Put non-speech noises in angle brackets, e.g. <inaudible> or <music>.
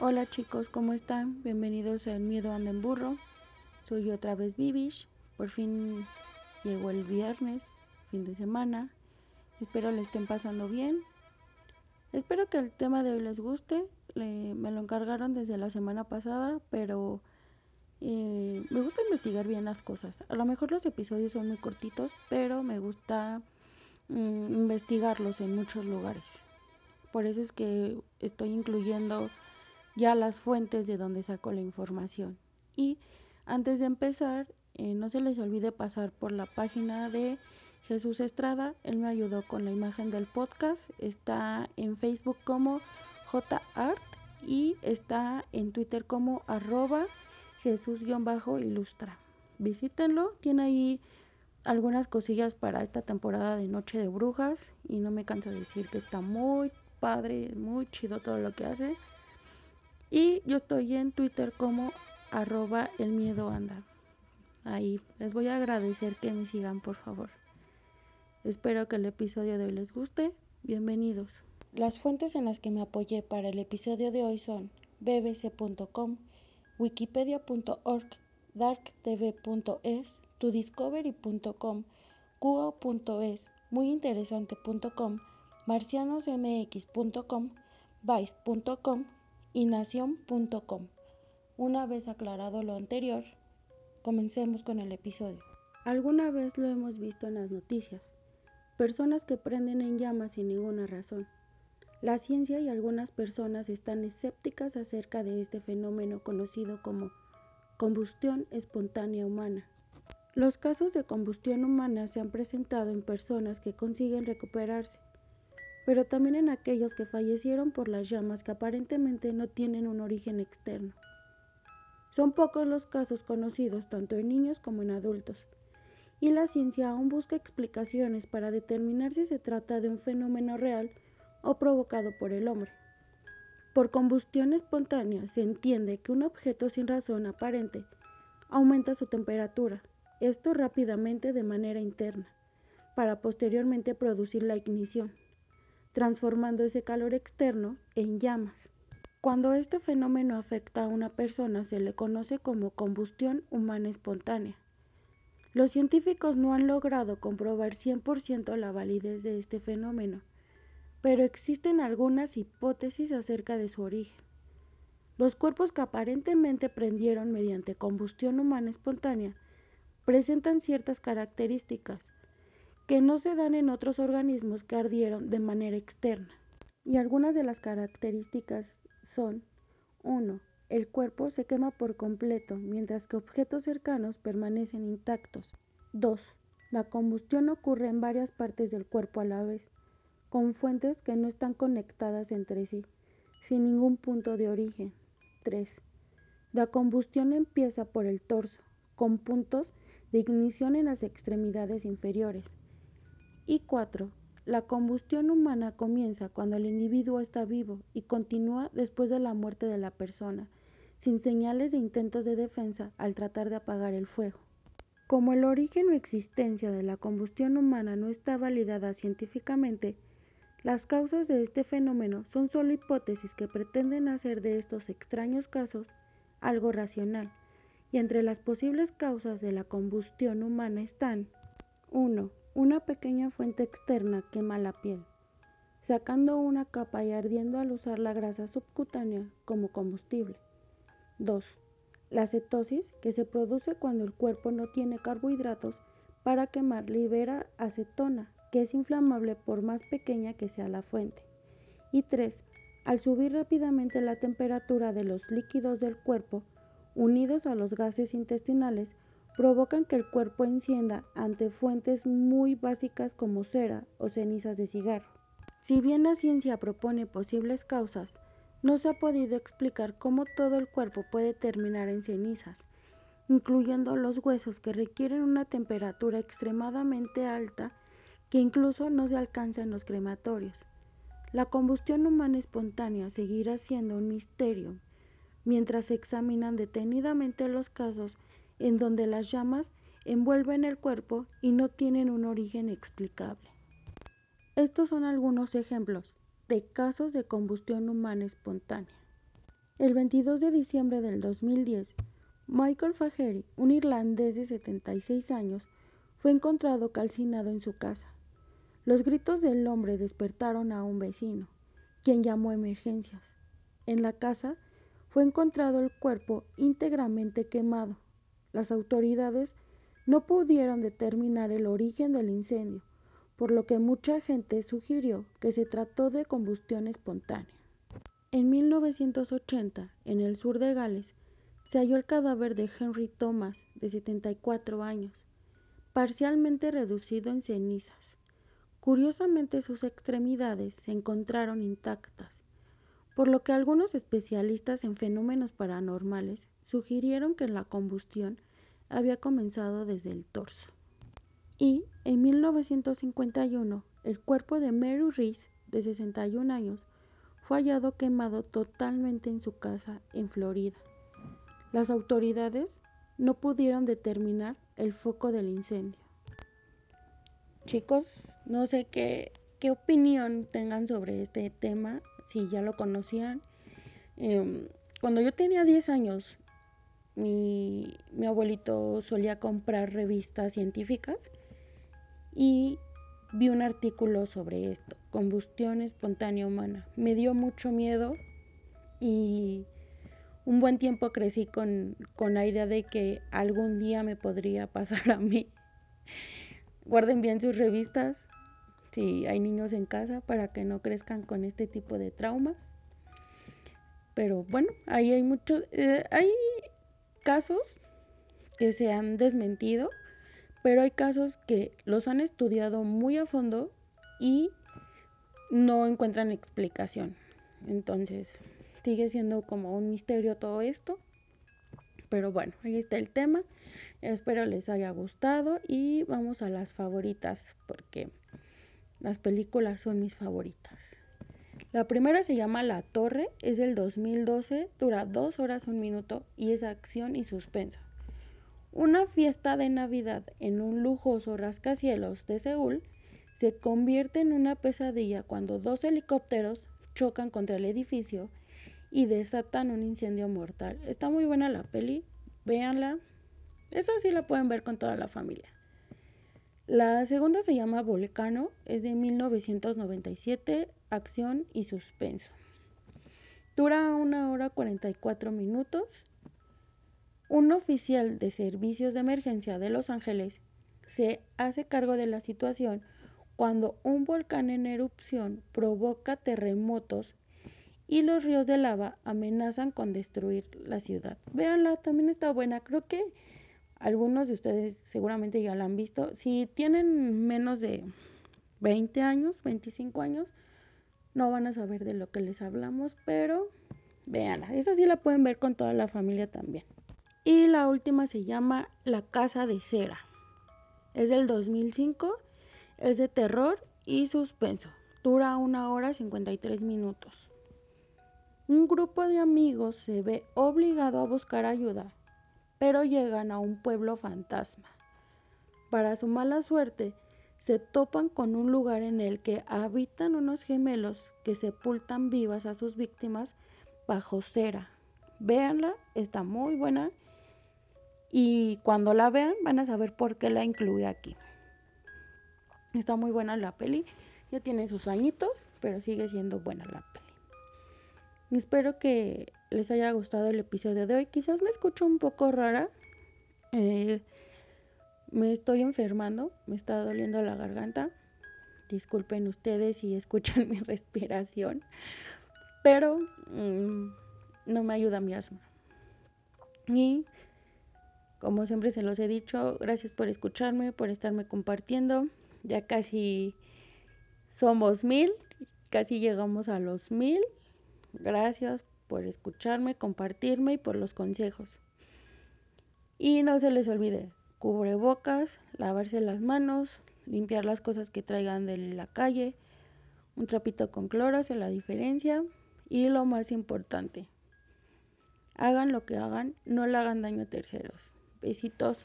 Hola chicos, ¿cómo están? Bienvenidos a El Miedo Anda en Burro. Soy otra vez Vivish. Por fin llegó el viernes, fin de semana. Espero le estén pasando bien. Espero que el tema de hoy les guste. me lo encargaron desde la semana pasada, pero eh, me gusta investigar bien las cosas. A lo mejor los episodios son muy cortitos, pero me gusta mm, investigarlos en muchos lugares. Por eso es que estoy incluyendo ya las fuentes de donde saco la información. Y antes de empezar, eh, no se les olvide pasar por la página de Jesús Estrada. Él me ayudó con la imagen del podcast. Está en Facebook como JArt y está en Twitter como arroba Jesús-ilustra. Visítenlo. Tiene ahí algunas cosillas para esta temporada de Noche de Brujas y no me canso de decir que está muy padre, muy chido todo lo que hace. Y yo estoy en Twitter como arroba el miedo anda. Ahí les voy a agradecer que me sigan por favor. Espero que el episodio de hoy les guste. Bienvenidos. Las fuentes en las que me apoyé para el episodio de hoy son bbc.com, wikipedia.org, darktv.es, tudiscovery.com, cuo.es, muyinteresante.com, marcianosmx.com, vice.com y nación.com. Una vez aclarado lo anterior, comencemos con el episodio. Alguna vez lo hemos visto en las noticias, personas que prenden en llamas sin ninguna razón. La ciencia y algunas personas están escépticas acerca de este fenómeno conocido como combustión espontánea humana. Los casos de combustión humana se han presentado en personas que consiguen recuperarse, pero también en aquellos que fallecieron por las llamas que aparentemente no tienen un origen externo. Son pocos los casos conocidos tanto en niños como en adultos, y la ciencia aún busca explicaciones para determinar si se trata de un fenómeno real o provocado por el hombre. Por combustión espontánea se entiende que un objeto sin razón aparente aumenta su temperatura, esto rápidamente de manera interna, para posteriormente producir la ignición transformando ese calor externo en llamas. Cuando este fenómeno afecta a una persona se le conoce como combustión humana espontánea. Los científicos no han logrado comprobar 100% la validez de este fenómeno, pero existen algunas hipótesis acerca de su origen. Los cuerpos que aparentemente prendieron mediante combustión humana espontánea presentan ciertas características, que no se dan en otros organismos que ardieron de manera externa. Y algunas de las características son 1. El cuerpo se quema por completo, mientras que objetos cercanos permanecen intactos. 2. La combustión ocurre en varias partes del cuerpo a la vez, con fuentes que no están conectadas entre sí, sin ningún punto de origen. 3. La combustión empieza por el torso, con puntos de ignición en las extremidades inferiores. Y 4. La combustión humana comienza cuando el individuo está vivo y continúa después de la muerte de la persona, sin señales de intentos de defensa al tratar de apagar el fuego. Como el origen o existencia de la combustión humana no está validada científicamente, las causas de este fenómeno son solo hipótesis que pretenden hacer de estos extraños casos algo racional, y entre las posibles causas de la combustión humana están 1. Una pequeña fuente externa quema la piel, sacando una capa y ardiendo al usar la grasa subcutánea como combustible. 2. La cetosis, que se produce cuando el cuerpo no tiene carbohidratos para quemar, libera acetona, que es inflamable por más pequeña que sea la fuente. Y 3. Al subir rápidamente la temperatura de los líquidos del cuerpo, unidos a los gases intestinales, provocan que el cuerpo encienda ante fuentes muy básicas como cera o cenizas de cigarro. Si bien la ciencia propone posibles causas, no se ha podido explicar cómo todo el cuerpo puede terminar en cenizas, incluyendo los huesos que requieren una temperatura extremadamente alta que incluso no se alcanza en los crematorios. La combustión humana espontánea seguirá siendo un misterio mientras se examinan detenidamente los casos en donde las llamas envuelven el cuerpo y no tienen un origen explicable. Estos son algunos ejemplos de casos de combustión humana espontánea. El 22 de diciembre del 2010, Michael Faheri, un irlandés de 76 años, fue encontrado calcinado en su casa. Los gritos del hombre despertaron a un vecino, quien llamó a emergencias. En la casa fue encontrado el cuerpo íntegramente quemado. Las autoridades no pudieron determinar el origen del incendio, por lo que mucha gente sugirió que se trató de combustión espontánea. En 1980, en el sur de Gales, se halló el cadáver de Henry Thomas, de 74 años, parcialmente reducido en cenizas. Curiosamente sus extremidades se encontraron intactas, por lo que algunos especialistas en fenómenos paranormales sugirieron que la combustión había comenzado desde el torso y en 1951 el cuerpo de Mary Reese, de 61 años, fue hallado quemado totalmente en su casa en Florida. Las autoridades no pudieron determinar el foco del incendio. Chicos, no sé qué, qué opinión tengan sobre este tema, si ya lo conocían. Em, cuando yo tenía 10 años, mi, mi abuelito solía comprar revistas científicas y vi un artículo sobre esto, combustión espontánea humana. Me dio mucho miedo y un buen tiempo crecí con, la idea de que algún día me podría pasar a mí. <laughs> Guarden bien sus revistas si hay niños en casa para que no crezcan con este tipo de traumas. Pero bueno, ahí hay muchos, eh, hay casos que se han desmentido pero hay casos que los han estudiado muy a fondo y no encuentran explicación. Entonces, sigue siendo como un misterio todo esto. Pero bueno, ahí está el tema. Espero les haya gustado y vamos a las favoritas porque las películas son mis favoritas. La primera se llama La Torre, es del 2012, dura dos horas un minuto y es acción y suspenso. Una fiesta de Navidad en un lujoso rascacielos de Seúl se convierte en una pesadilla cuando dos helicópteros chocan contra el edificio y desatan un incendio mortal. Está muy buena la peli, véanla. Esa sí la pueden ver con toda la familia. La segunda se llama Volcano, es de 1997, acción y suspenso. Dura una hora 44 minutos un oficial de servicios de emergencia de Los Ángeles se hace cargo de la situación cuando un volcán en erupción provoca terremotos y los ríos de lava amenazan con destruir la ciudad. Véanla, también está buena. Creo que algunos de ustedes seguramente ya la han visto. Si tienen menos de 20 años, 25 años, no van a saber de lo que les hablamos, pero véanla. Esa sí la pueden ver con toda la familia también. Y la última se llama La Casa de Cera. Es del 2005, es de terror y suspenso. Dura una hora 53 minutos. Un grupo de amigos se ve obligado a buscar ayuda, pero llegan a un pueblo fantasma. Para su mala suerte, se topan con un lugar en el que habitan unos gemelos que sepultan vivas a sus víctimas bajo cera. Véanla, está muy buena y cuando la vean van a saber por qué la incluí aquí. Está muy buena la peli. Ya tiene sus añitos, pero sigue siendo buena la peli. Espero que les haya gustado el episodio de hoy. Quizás me escucho un poco rara. Eh, me estoy enfermando, me está doliendo la garganta. Disculpen ustedes si escuchan <laughs> mi respiración, pero mm, no me ayuda mi asma. Y como siempre se los he dicho, gracias por escucharme, por estarme compartiendo. Ya casi somos mil, casi llegamos a los mil. Gracias por escucharme, compartirme y por los consejos. Y no se les olvide, cubrebocas, lavarse las manos, limpiar las cosas que traigan de la calle, un trapito con cloro hace la diferencia. Y lo más importante, hagan lo que hagan, no le hagan daño a terceros. Besitos.